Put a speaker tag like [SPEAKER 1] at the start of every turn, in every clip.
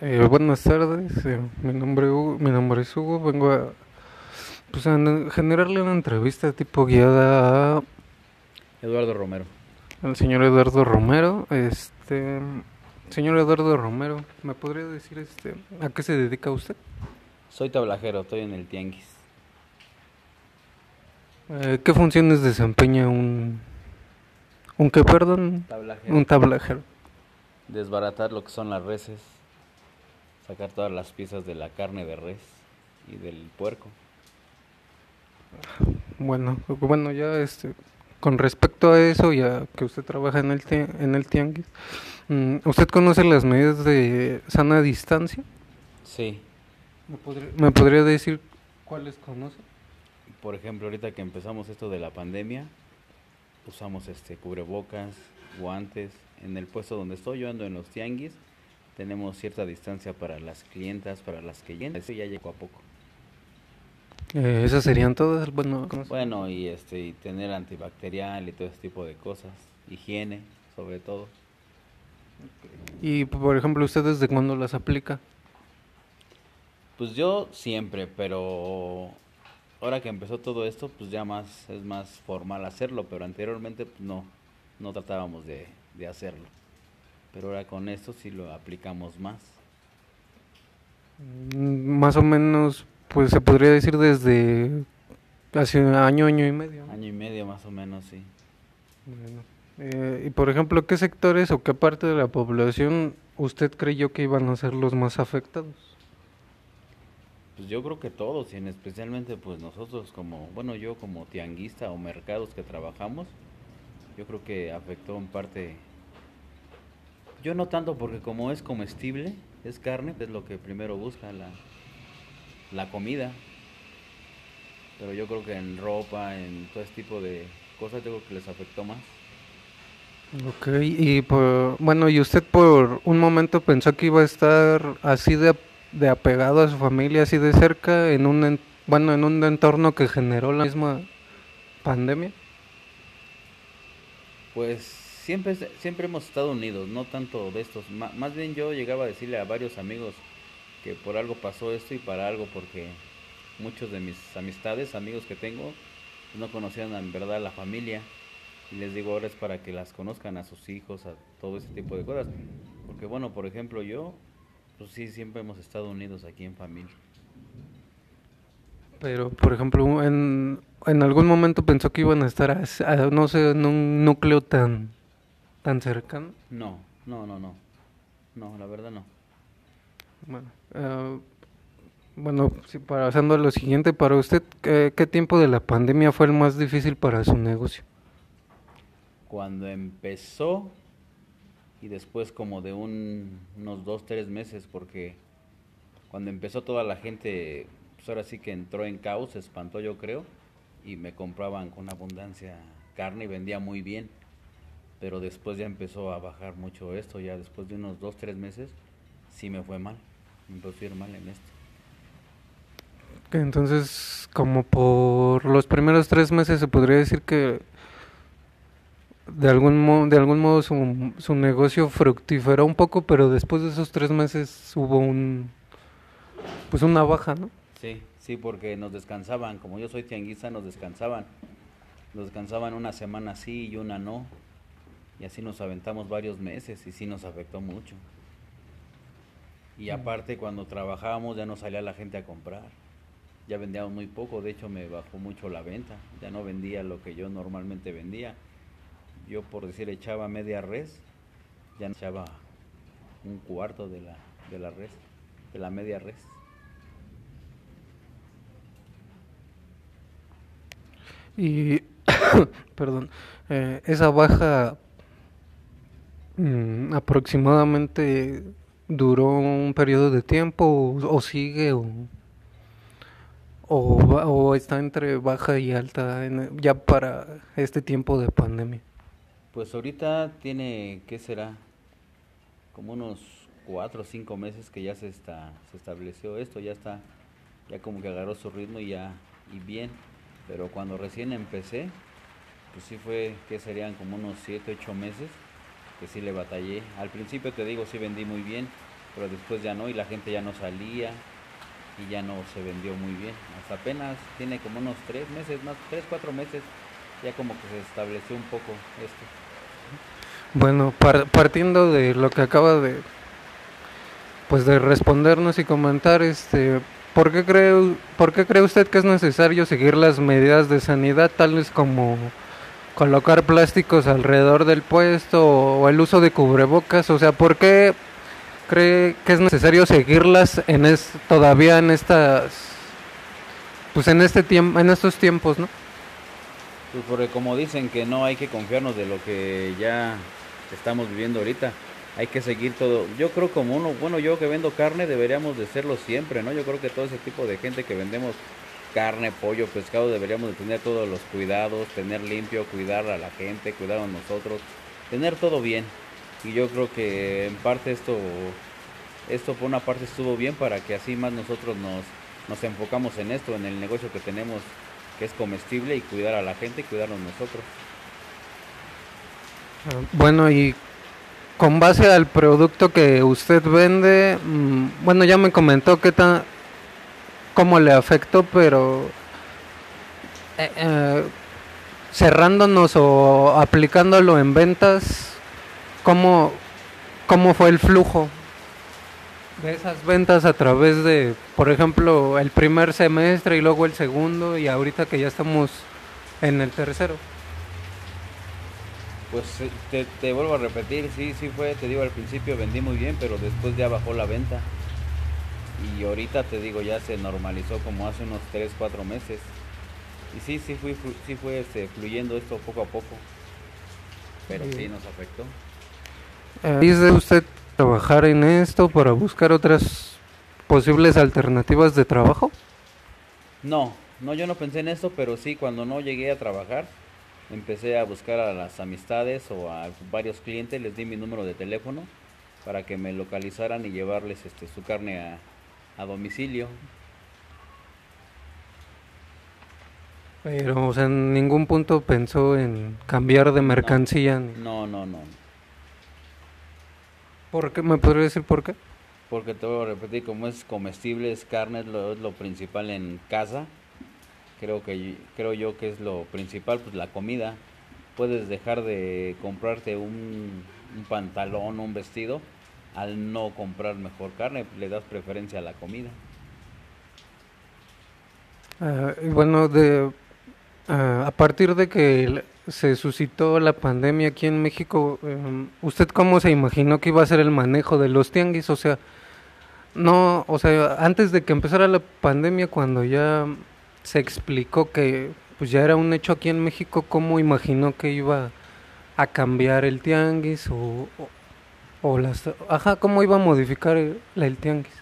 [SPEAKER 1] Eh, buenas tardes, eh, mi, nombre, Hugo- mi nombre es Hugo, vengo a, pues, a generarle una entrevista tipo guiada a-
[SPEAKER 2] Eduardo Romero.
[SPEAKER 1] al señor Eduardo Romero. Este, señor Eduardo Romero, ¿me podría decir este, a qué se dedica usted?
[SPEAKER 2] Soy tablajero, estoy en el Tianguis.
[SPEAKER 1] Eh, ¿Qué funciones desempeña un, un qué, perdón?
[SPEAKER 2] Tablajero.
[SPEAKER 1] Un tablajero.
[SPEAKER 2] Desbaratar lo que son las reses, sacar todas las piezas de la carne de res y del puerco.
[SPEAKER 1] Bueno, bueno, ya este, con respecto a eso y a que usted trabaja en el, en el tianguis, mm, ¿usted conoce las medidas de sana distancia?
[SPEAKER 2] Sí,
[SPEAKER 1] ¿Me podría, me podría decir cuáles conoce?
[SPEAKER 2] por ejemplo, ahorita que empezamos esto de la pandemia, usamos este cubrebocas, guantes. En el puesto donde estoy, yo ando en los tianguis, tenemos cierta distancia para las clientas, para las que llegan. Eso ya llegó a poco.
[SPEAKER 1] Eh, esas serían todas, bueno.
[SPEAKER 2] Bueno, y este y tener antibacterial y todo ese tipo de cosas, higiene, sobre todo.
[SPEAKER 1] Y por ejemplo, ¿usted desde cuándo las aplica?
[SPEAKER 2] Pues yo siempre, pero ahora que empezó todo esto, pues ya más es más formal hacerlo, pero anteriormente pues no, no tratábamos de, de hacerlo. Pero ahora con esto sí lo aplicamos más.
[SPEAKER 1] Mm, Más o menos, pues se podría decir desde hace un año, año y medio.
[SPEAKER 2] Año y medio más o menos, sí.
[SPEAKER 1] Bueno, eh, y por ejemplo, ¿qué sectores o qué parte de la población usted creyó que iban a ser los más afectados?
[SPEAKER 2] Pues yo creo que todos, y en especialmente pues nosotros como, bueno, yo como tianguista o mercados que trabajamos, yo creo que afectó en parte, yo no tanto porque como es comestible, es carne, es lo que primero busca la, la comida, pero yo creo que en ropa, en todo este tipo de cosas, yo creo que les afectó más.
[SPEAKER 1] Ok, y por, bueno, ¿y usted por un momento pensó que iba a estar así de, de apegado a su familia, así de cerca, en un, en- bueno, en un entorno que generó la misma pandemia?
[SPEAKER 2] Pues siempre, siempre hemos estado unidos, no tanto de estos. ma- más bien yo llegaba a decirle a varios amigos que por algo pasó esto y para algo porque muchos de mis amistades, amigos que tengo, no conocían en verdad a la familia. Y les digo ahora es para que las conozcan a sus hijos, a todo ese tipo de cosas. Porque bueno, por ejemplo yo, pues sí, siempre hemos estado unidos aquí en familia.
[SPEAKER 1] Pero, por ejemplo, en, en algún momento pensó que iban a estar, as- a- no sé, en un núcleo tan, tan cercano.
[SPEAKER 2] No, no, no, no. No, la verdad no.
[SPEAKER 1] Bueno, eh, bueno, sí, pasando a lo siguiente, para usted, ¿qué, qué tiempo de la pandemia fue el más difícil para su negocio?
[SPEAKER 2] cuando empezó y después como de un- unos dos, tres meses, porque cuando empezó toda la gente, pues ahora sí que entró en caos, se espantó yo creo, y me compraban con abundancia carne y vendía muy bien, pero después ya empezó a bajar mucho esto, ya después de unos dos, tres meses, sí me fue mal, me empezó a ir mal en esto.
[SPEAKER 1] Entonces, como por los primeros tres meses se podría decir que de algún modo, de algún modo su, su negocio fructiferó un poco, pero después de esos tres meses hubo un, pues una baja, ¿no?
[SPEAKER 2] Sí, sí, porque nos descansaban, como yo soy tianguista, nos descansaban. Nos descansaban una semana sí y una no. Y así nos aventamos varios meses y sí nos afectó mucho. Y aparte cuando trabajábamos ya no salía la gente a comprar. Ya vendíamos muy poco, de hecho me bajó mucho la venta. Ya no vendía lo que yo normalmente vendía. Yo por decir echaba media res, ya echaba un cuarto de la, de la res, de la media res.
[SPEAKER 1] Y, perdón, eh, esa baja mm, aproximadamente duró un periodo de tiempo o, sigue o, o, está entre baja y alta ya para este tiempo de pandemia.
[SPEAKER 2] Pues ahorita tiene, ¿qué será? Como unos cuatro o cinco meses que ya se está, se estableció esto, ya está, ya como que agarró su ritmo y ya, y bien. Pero cuando recién empecé, pues sí fue, que serían como unos siete, ocho meses, que sí le batallé. Al principio te digo, sí vendí muy bien, pero después ya no y la gente ya no salía y ya no se vendió muy bien. Hasta apenas tiene como unos tres meses, más tres, cuatro meses, ya como que se estableció un poco esto.
[SPEAKER 1] Bueno, partiendo de lo que acaba de pues de respondernos y comentar, este, ¿por qué cree, por qué cree usted que es necesario seguir las medidas de sanidad tales como colocar plásticos alrededor del puesto o el uso de cubrebocas? O sea, ¿por qué cree que es necesario seguirlas en es, todavía en estas pues en este tiempo en estos tiempos, ¿no?
[SPEAKER 2] Pues porque como dicen que no hay que confiarnos de lo que ya estamos viviendo ahorita. Hay que seguir todo. Yo creo como uno, bueno, yo que vendo carne deberíamos de serlo siempre, ¿no? Yo creo que todo ese tipo de gente que vendemos carne, pollo, pescado, deberíamos de tener todos los cuidados, tener limpio, cuidar a la gente, cuidar a nosotros, tener todo bien. Y yo creo que en parte esto, esto por una parte estuvo bien para que así más nosotros nos, nos enfocamos en esto, en el negocio que tenemos que es comestible y cuidar a la gente y cuidarnos nosotros.
[SPEAKER 1] Bueno, y con base al producto que usted vende, mm, bueno, ya me comentó qué tan, cómo le afectó, pero eh, eh, cerrándonos o aplicándolo en ventas, ¿cómo, ¿cómo fue el flujo de esas ventas a través de, por ejemplo, el primer semestre y luego el segundo y ahorita que ya estamos en el tercero?
[SPEAKER 2] Pues te, te, vuelvo a repetir, sí, sí fue, te digo al principio vendí muy bien, pero después ya bajó la venta. Y ahorita te digo, ya se normalizó como hace unos 3, 4 meses. Y sí, sí, fui, sí fue este, fluyendo esto poco a poco. Pero sí, nos afectó.
[SPEAKER 1] ¿Dice usted trabajar en esto para buscar otras posibles alternativas de trabajo?
[SPEAKER 2] No, no, yo no pensé en esto, pero sí, cuando no llegué a trabajar, empecé a buscar a las amistades o a varios clientes, les di mi número de teléfono para que me localizaran y llevarles este, su carne a, a domicilio.
[SPEAKER 1] Pero, o sea, en ningún punto pensó en cambiar de mercancía.
[SPEAKER 2] No, no, no.
[SPEAKER 1] ¿Por qué? ¿Me podría decir por qué?
[SPEAKER 2] Porque te voy a repetir, como es comestible, es carne, es lo, es lo principal en casa creo que creo yo que es lo principal pues la comida puedes dejar de comprarte un, un pantalón un vestido al no comprar mejor carne le das preferencia a la comida.
[SPEAKER 1] Uh, bueno de uh, a partir de que se suscitó la pandemia aquí en México um, usted cómo se imaginó que iba a ser el manejo de los tianguis o sea no o sea antes de que empezara la pandemia cuando ya se explicó que pues ya era un hecho aquí en México, ¿cómo imaginó que iba a cambiar el tianguis o, las... Ajá, ¿cómo iba a modificar el, el, tianguis?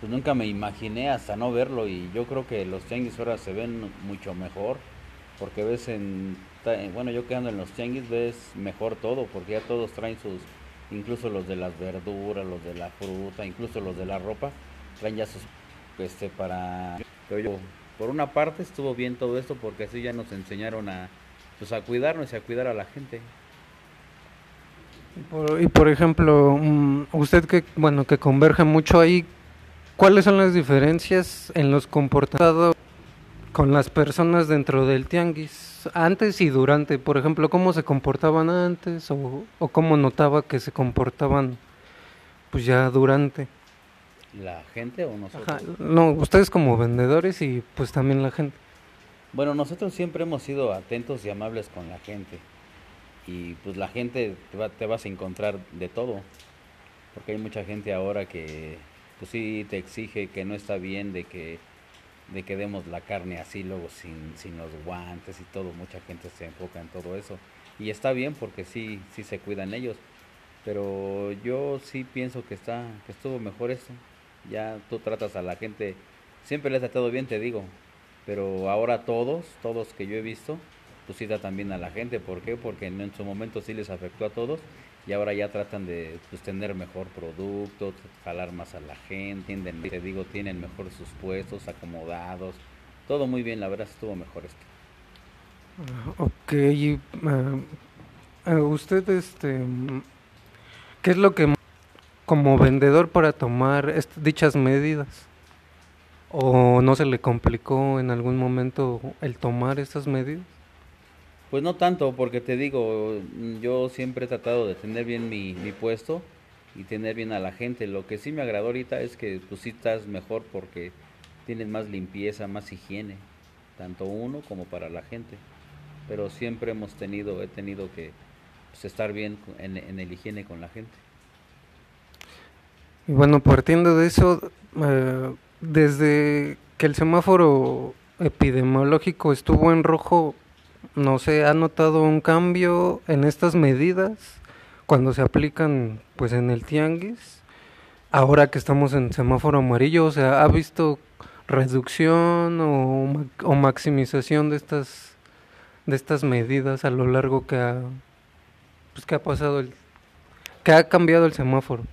[SPEAKER 2] Pues nunca me imaginé hasta no verlo y yo creo que los tianguis ahora se ven mucho mejor porque ves en... Bueno, yo quedando en los tianguis ves mejor todo porque ya todos traen sus... Incluso los de las verduras, los de la fruta, incluso los de la ropa, traen ya sus... Este, para... Yo, por una parte estuvo bien todo esto porque así ya nos enseñaron a, pues, a cuidarnos y a cuidar a la gente.
[SPEAKER 1] Y por, y por ejemplo, mm, usted que bueno que converge mucho ahí, ¿cuáles son las diferencias en los comportamientos con las personas dentro del tianguis antes y durante? Por ejemplo, ¿cómo se comportaban antes o, o cómo notaba que se comportaban pues ya durante?
[SPEAKER 2] ¿La gente o nosotros?
[SPEAKER 1] No, ustedes como vendedores y pues también la gente.
[SPEAKER 2] Bueno, nosotros siempre hemos sido atentos y amables con la gente. Y pues la gente te, va, vas a encontrar de todo. Porque hay mucha gente ahora que pues sí te exige que no está bien de que de que demos la carne así luego sin, sin los guantes y todo, mucha gente se enfoca en todo eso. Y está bien porque sí, sí se cuidan ellos. Pero yo sí pienso que está, que estuvo mejor eso ya tú tratas a la gente, siempre les ha tratado bien, te digo, pero ahora todos, todos que yo he visto, sí tratan bien a la gente, ¿por qué? Porque en su momento sí les afectó a todos y ahora ya tratan de pues, tener mejor producto, jalar más a la gente, te digo, tienen mejor sus puestos, acomodados, todo muy bien, la verdad estuvo mejor esto.
[SPEAKER 1] Ah, ok, uh, usted, este, ¿qué es lo que como vendedor para tomar dichas medidas? ¿O no se le complicó en algún momento el tomar estas medidas?
[SPEAKER 2] Pues no tanto, porque te digo, yo siempre he tratado de tener bien mi, mi puesto y tener bien a la gente. Lo que sí me agradó ahorita es que tú sí estás mejor porque tienes más limpieza, más higiene, tanto uno como para la gente. Pero siempre hemos tenido, he tenido que pues, estar bien en, en el higiene con la gente.
[SPEAKER 1] Y bueno, partiendo de eso, eh, desde que el semáforo epidemiológico estuvo en rojo, no sé, ¿ha notado un cambio en estas medidas cuando se aplican pues en el tianguis? Ahora que estamos en semáforo amarillo, o sea, ¿ha visto reducción o, o maximización de estas de estas medidas a lo largo que ha pues que ha pasado el que ha cambiado el semáforo?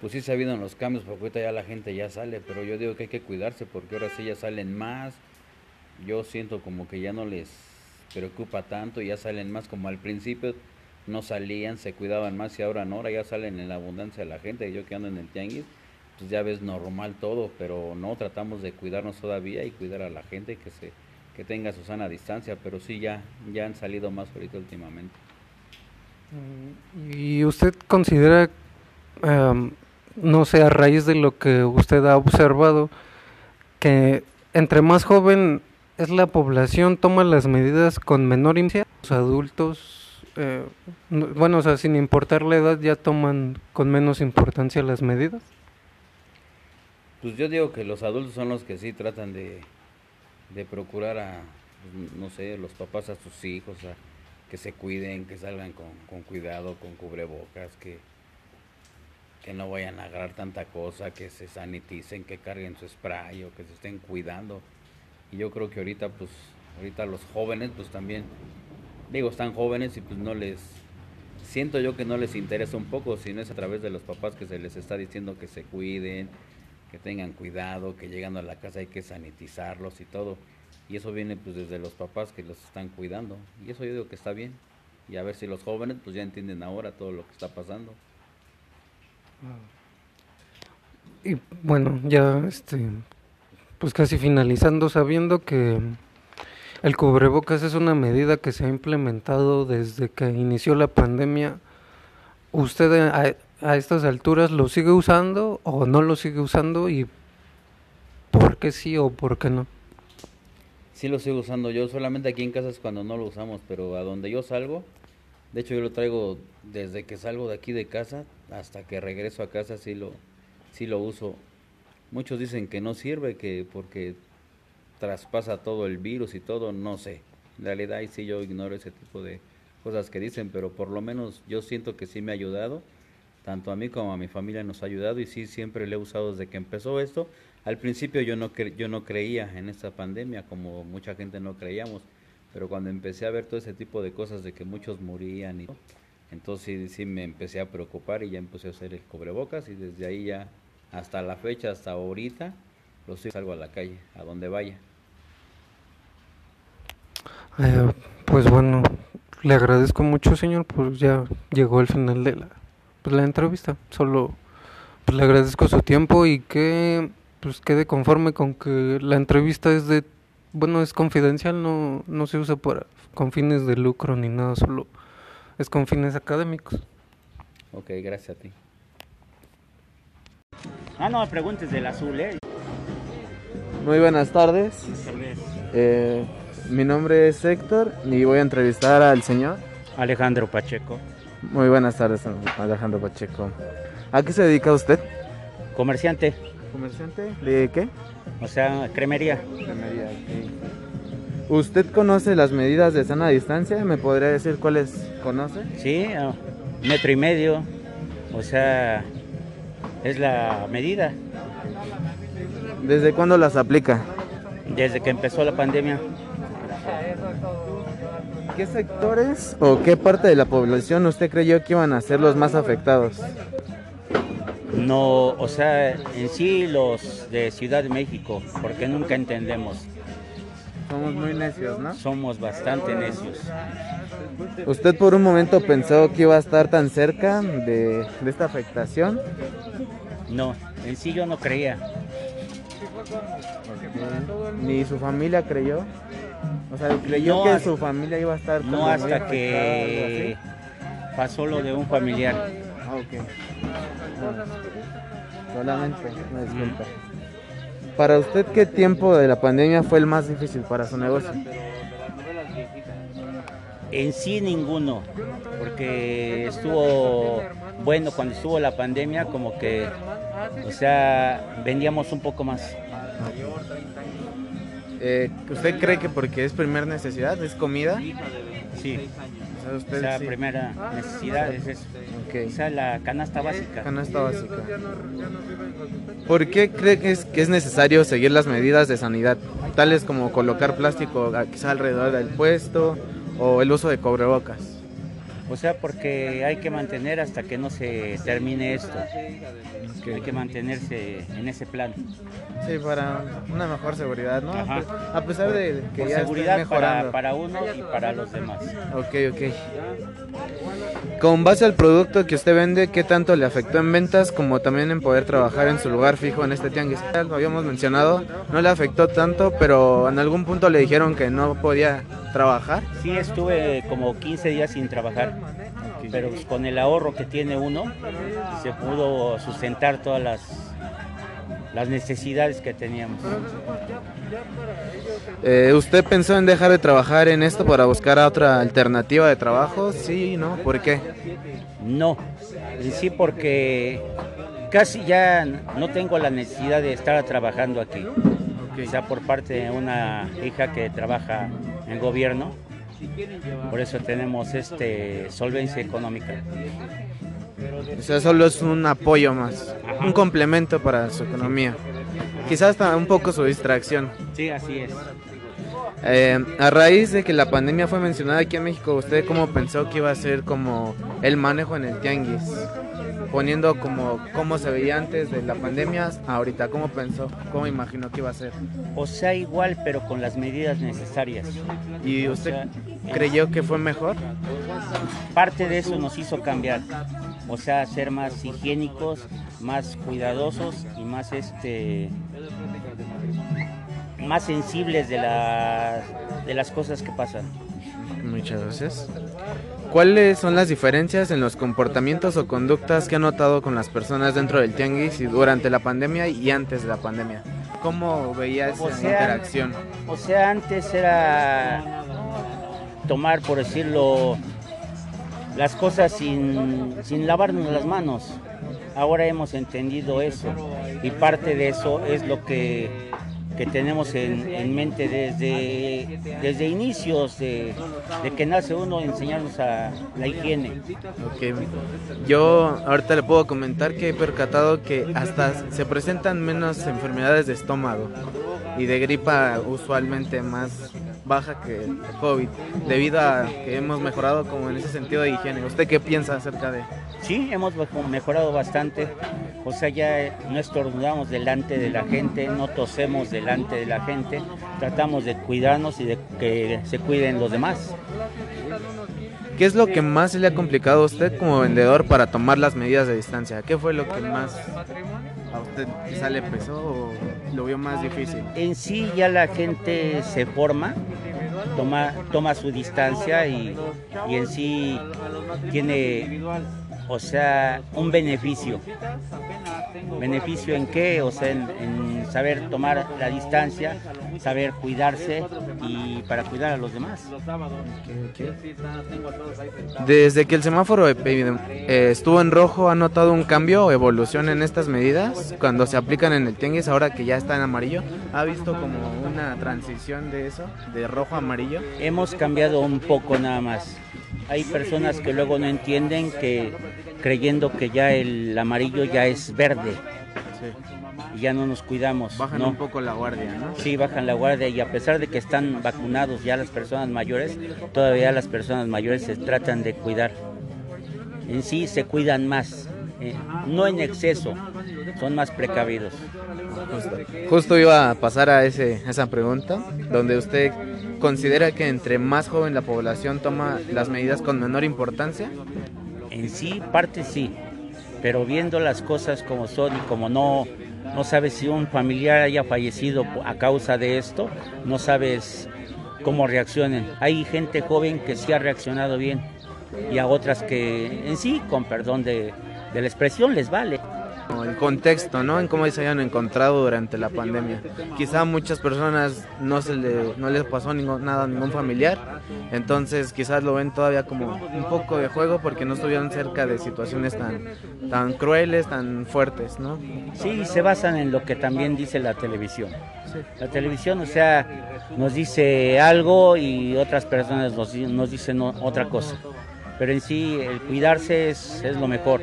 [SPEAKER 2] Pues sí se ha habido en los cambios, porque ahorita ya la gente ya sale, pero yo digo que hay que cuidarse porque ahora sí ya salen más. Yo siento como que ya no les preocupa tanto, ya salen más como al principio no salían, se cuidaban más y ahora no, ahora ya salen en la abundancia de la gente, yo que ando en el tianguis, pues ya ves normal todo, pero no, tratamos de cuidarnos todavía y cuidar a la gente que se que tenga su sana distancia, pero sí ya, ya han salido más ahorita últimamente.
[SPEAKER 1] Mm, ¿Y usted considera, no sé, a raíz de lo que usted ha observado, que entre más joven es la población toma las medidas con menor importancia. Los adultos, eh, bueno, o sea, sin importar la edad, ya toman con menos importancia las medidas.
[SPEAKER 2] Pues yo digo que los adultos son los que sí tratan de, de procurar a, pues, no sé, los papás a sus hijos, a que se cuiden, que salgan con, con cuidado, con cubrebocas, que, que no vayan a agarrar tanta cosa, que se saniticen, que carguen su spray o que se estén cuidando y yo creo que ahorita pues ahorita los jóvenes pues también digo están jóvenes y pues no les siento yo que no les interesa un poco sino es a través de los papás que se les está diciendo que se cuiden que tengan cuidado que llegando a la casa hay que sanitizarlos y todo. Y eso viene pues desde los papás que los están cuidando. Y eso yo digo que está bien. Y a ver si los jóvenes pues ya entienden ahora todo lo que está pasando.
[SPEAKER 1] Y bueno ya este pues casi finalizando, sabiendo que el cubrebocas es una medida que se ha implementado desde que inició la pandemia, ¿usted a, estas alturas lo sigue usando o no lo sigue usando y por qué sí o por qué no?
[SPEAKER 2] Sí lo sigo usando. Yo, solamente aquí en casa es cuando no lo usamos, pero a donde yo salgo, de hecho yo lo traigo desde que salgo de aquí de casa hasta que regreso a casa sí lo, sí lo uso Muchos dicen que no sirve, que porque traspasa todo el virus y todo, no sé. En realidad ahí sí yo ignoro ese tipo de cosas que dicen, pero por lo menos yo siento que sí me ha ayudado, tanto a mí como a mi familia nos ha ayudado y sí siempre le he usado desde que empezó esto. Al principio yo no, yo no creía en esta pandemia, como mucha gente no creíamos, pero cuando empecé a ver todo ese tipo de cosas de que muchos morían y entonces sí, sí me empecé a preocupar y ya empecé a hacer el cubrebocas y desde ahí ya hasta la fecha, hasta ahorita, los salgo a la calle, a donde vaya.
[SPEAKER 1] Eh, pues bueno, le agradezco mucho, señor, pues ya llegó el final de la, pues, la entrevista. Solo pues, le agradezco su tiempo y que pues quede conforme con que la entrevista es de, bueno, es confidencial, no, no se usa para con fines de lucro ni nada, solo es con fines académicos.
[SPEAKER 2] Ok, gracias a ti.
[SPEAKER 3] Ah, no, preguntes del azul, ¿eh?
[SPEAKER 4] Muy buenas tardes. Eh, mi nombre es Héctor y voy a entrevistar al señor
[SPEAKER 3] Alejandro Pacheco.
[SPEAKER 4] Muy buenas tardes, Alejandro Pacheco. ¿A qué se dedica usted?
[SPEAKER 3] Comerciante.
[SPEAKER 4] ¿Comerciante? ¿De qué?
[SPEAKER 3] O sea, cremería.
[SPEAKER 4] Cremería, ¿Usted conoce las medidas de sana distancia? ¿Me podría decir cuáles conoce?
[SPEAKER 3] Sí, metro y medio. O sea, es la medida.
[SPEAKER 4] ¿Desde cuándo las aplica?
[SPEAKER 3] Desde que empezó la pandemia.
[SPEAKER 4] ¿Qué sectores o qué parte de la población usted creyó que iban a ser los más afectados?
[SPEAKER 3] No, o sea, en sí los de Ciudad de México, porque nunca entendemos.
[SPEAKER 4] Somos muy necios, ¿no?
[SPEAKER 3] Somos bastante necios.
[SPEAKER 4] ¿Usted por un momento pensó que iba a estar tan cerca de, de esta afectación?
[SPEAKER 3] No, en sí yo no creía.
[SPEAKER 4] ¿Ni su familia creyó? O sea, creyó
[SPEAKER 3] No
[SPEAKER 4] que
[SPEAKER 3] hasta-
[SPEAKER 4] su familia iba a estar
[SPEAKER 3] No
[SPEAKER 4] como muy
[SPEAKER 3] hasta que pasó lo de un familiar.
[SPEAKER 4] Ah, ok. Ah, lo lamento, me disculpa. Para usted, ¿qué tiempo de la pandemia fue el más difícil para su negocio?
[SPEAKER 3] En sí ninguno, porque estuvo bueno cuando estuvo la pandemia, como que, o sea, vendíamos un poco más.
[SPEAKER 4] Eh, ¿Usted cree que porque es primer necesidad, es comida?
[SPEAKER 3] Sí,
[SPEAKER 4] usted
[SPEAKER 3] sea,
[SPEAKER 4] sí.
[SPEAKER 3] primera necesidad es eso.
[SPEAKER 4] Ok.
[SPEAKER 3] O sea, la canasta básica.
[SPEAKER 4] Canasta básica. ¿Por qué cree que es, que es necesario seguir las medidas de sanidad, tales como colocar plástico quizá alrededor del puesto o el uso de cubrebocas?
[SPEAKER 3] O sea, porque hay que mantener hasta que no se termine esto. Hay que mantenerse en ese plan.
[SPEAKER 4] Sí, para una mejor seguridad, ¿no?
[SPEAKER 3] Ajá.
[SPEAKER 4] A pesar de que
[SPEAKER 3] Por
[SPEAKER 4] ya
[SPEAKER 3] seguridad
[SPEAKER 4] mejorando.
[SPEAKER 3] para, para uno y para los demás.
[SPEAKER 4] Ok, ok. Con base al producto que usted vende, ¿qué tanto le afectó en ventas como también en poder trabajar en su lugar fijo en este tianguis? Lo habíamos mencionado, no le afectó tanto, pero en algún punto le dijeron que no podía trabajar.
[SPEAKER 3] Sí, estuve como 15 días sin trabajar, pero pues, con el ahorro que tiene uno, se pudo sustentar todas las, las necesidades que teníamos.
[SPEAKER 4] Eh, ¿Usted pensó en dejar de trabajar en esto para buscar otra alternativa de trabajo? Sí, ¿no? ¿Por qué?
[SPEAKER 3] No, sí porque casi ya no tengo la necesidad de estar trabajando aquí. O sea, por parte de una hija que trabaja en gobierno, por eso tenemos este solvencia económica.
[SPEAKER 4] O sea, solo es un apoyo más,
[SPEAKER 3] Ajá.
[SPEAKER 4] un complemento para su economía. Quizás hasta un poco su distracción.
[SPEAKER 3] Sí, así es.
[SPEAKER 4] Eh, a raíz de que la pandemia fue mencionada aquí en México, ¿usted cómo pensó que iba a ser como el manejo en el tianguis? Poniendo como cómo se veía antes de la pandemia, ahorita, ¿cómo pensó? ¿Cómo imaginó que iba a ser?
[SPEAKER 3] O sea, igual, pero con las medidas necesarias.
[SPEAKER 4] ¿Y usted creyó que fue mejor?
[SPEAKER 3] Parte de eso nos hizo cambiar, o sea, ser más higiénicos, más cuidadosos y más este más sensibles de las de las cosas que pasan.
[SPEAKER 4] Muchas gracias. ¿Cuáles son las diferencias en los comportamientos o conductas que ha notado con las personas dentro del tianguis y durante la pandemia y antes de la pandemia? ¿Cómo veía esa
[SPEAKER 3] O sea,
[SPEAKER 4] interacción?
[SPEAKER 3] O sea, antes era tomar, por decirlo, las cosas sin, sin lavarnos las manos. Ahora hemos entendido eso y parte de eso es lo que, que tenemos en, en mente desde, desde inicios de, que nace uno, enseñarnos a la higiene.
[SPEAKER 4] Yo ahorita le puedo comentar que he percatado que hasta se presentan menos enfermedades de estómago y de gripa usualmente más baja que el COVID, debido a que hemos mejorado como en ese sentido de higiene. ¿Usted qué piensa acerca de...?
[SPEAKER 3] Sí, hemos mejo- mejorado bastante. O sea, ya no estornudamos delante de la gente, no tosemos delante de la gente. Tratamos de cuidarnos y de que se cuiden los demás.
[SPEAKER 4] ¿Qué es lo que más se le ha complicado a usted como vendedor para tomar las medidas de distancia? ¿Qué fue lo que más a usted quizá le pesó o lo vio más difícil?
[SPEAKER 3] En sí ya la gente se forma, toma, toma su distancia y, y en sí tiene, o sea, un beneficio. ¿Beneficio en qué? O sea, en saber tomar la distancia, saber cuidarse y para cuidar a los demás.
[SPEAKER 4] Desde que el semáforo epidem- eh, estuvo en rojo, ¿ha notado un cambio o evolución en estas medidas cuando se aplican en el tianguis ahora que ya está en amarillo? ¿Ha visto como una transición de eso, de rojo a amarillo?
[SPEAKER 3] Hemos cambiado un poco nada más. Hay personas que luego no entienden que creyendo que ya el amarillo ya es verde ya no nos cuidamos.
[SPEAKER 4] Bajan
[SPEAKER 3] no.
[SPEAKER 4] un poco la guardia, ¿no?
[SPEAKER 3] Sí, bajan la guardia y a pesar de que están vacunados ya las personas mayores, todavía las personas mayores se tratan de cuidar. En sí se cuidan más eh, no en exceso, son más precavidos.
[SPEAKER 4] Justo, justo iba a pasar a ese, esa pregunta, donde usted considera que entre más joven la población toma las medidas con menor importancia.
[SPEAKER 3] En sí, parte sí, pero viendo las cosas como son y como no, no sabes si un familiar haya fallecido a causa de esto, no sabes cómo reaccionen. Hay gente joven que sí ha reaccionado bien y a otras que en sí, con perdón de, de la expresión, les vale
[SPEAKER 4] el contexto, ¿no? En cómo se hayan encontrado durante la pandemia. Quizá a muchas personas no se le, no les pasó ningún, nada a ningún familiar, entonces quizás lo ven todavía como un poco de juego porque no estuvieron cerca de situaciones tan, tan crueles, tan fuertes, ¿no?
[SPEAKER 3] Sí, se basan en lo que también dice la televisión. La televisión, o sea, nos dice algo y otras personas nos, nos dicen otra cosa. Pero en sí, el cuidarse es, es lo mejor.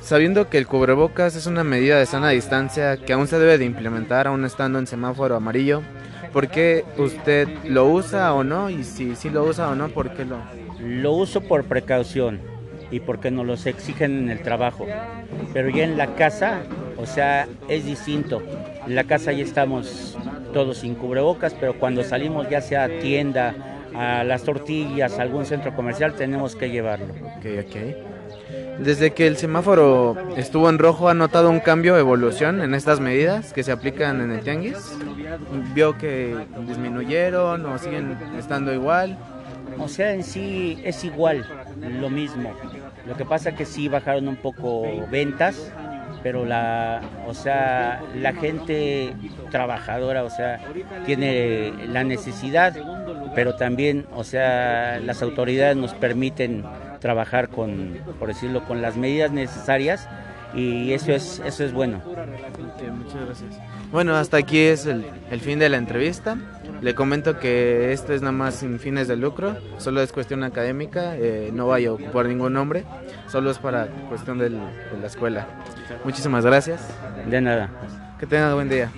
[SPEAKER 4] Sabiendo que el cubrebocas es una medida de sana distancia que aún se debe de implementar aún estando en semáforo amarillo, ¿por qué usted lo usa o no? Y si sí lo usa o no, ¿por qué lo?
[SPEAKER 3] Lo uso por precaución y porque nos los exigen en el trabajo. Pero ya en la casa, o sea, es distinto. En la casa ya estamos todos sin cubrebocas, pero cuando salimos ya sea a tienda, a las tortillas, a algún centro comercial, tenemos que llevarlo.
[SPEAKER 4] Ok, ok. Desde que el semáforo estuvo en rojo, ¿ha notado un cambio, evolución en estas medidas que se aplican en el tianguis? ¿Vio que disminuyeron o siguen estando igual?
[SPEAKER 3] O sea, en sí es igual, lo mismo. Lo que pasa que sí bajaron un poco ventas, pero la, o sea, la gente trabajadora, o sea, tiene la necesidad, pero también, o sea, las autoridades nos permiten trabajar con, por decirlo, con las medidas necesarias y eso es, eso es bueno.
[SPEAKER 4] muchas gracias. Bueno, hasta aquí es el, el, fin de la entrevista. Le comento que esto es nada más sin fines de lucro, solo es cuestión académica, eh, no vaya a ocupar ningún nombre, solo es para cuestión del, de la escuela. Muchísimas gracias.
[SPEAKER 3] De nada.
[SPEAKER 4] Que tenga buen día.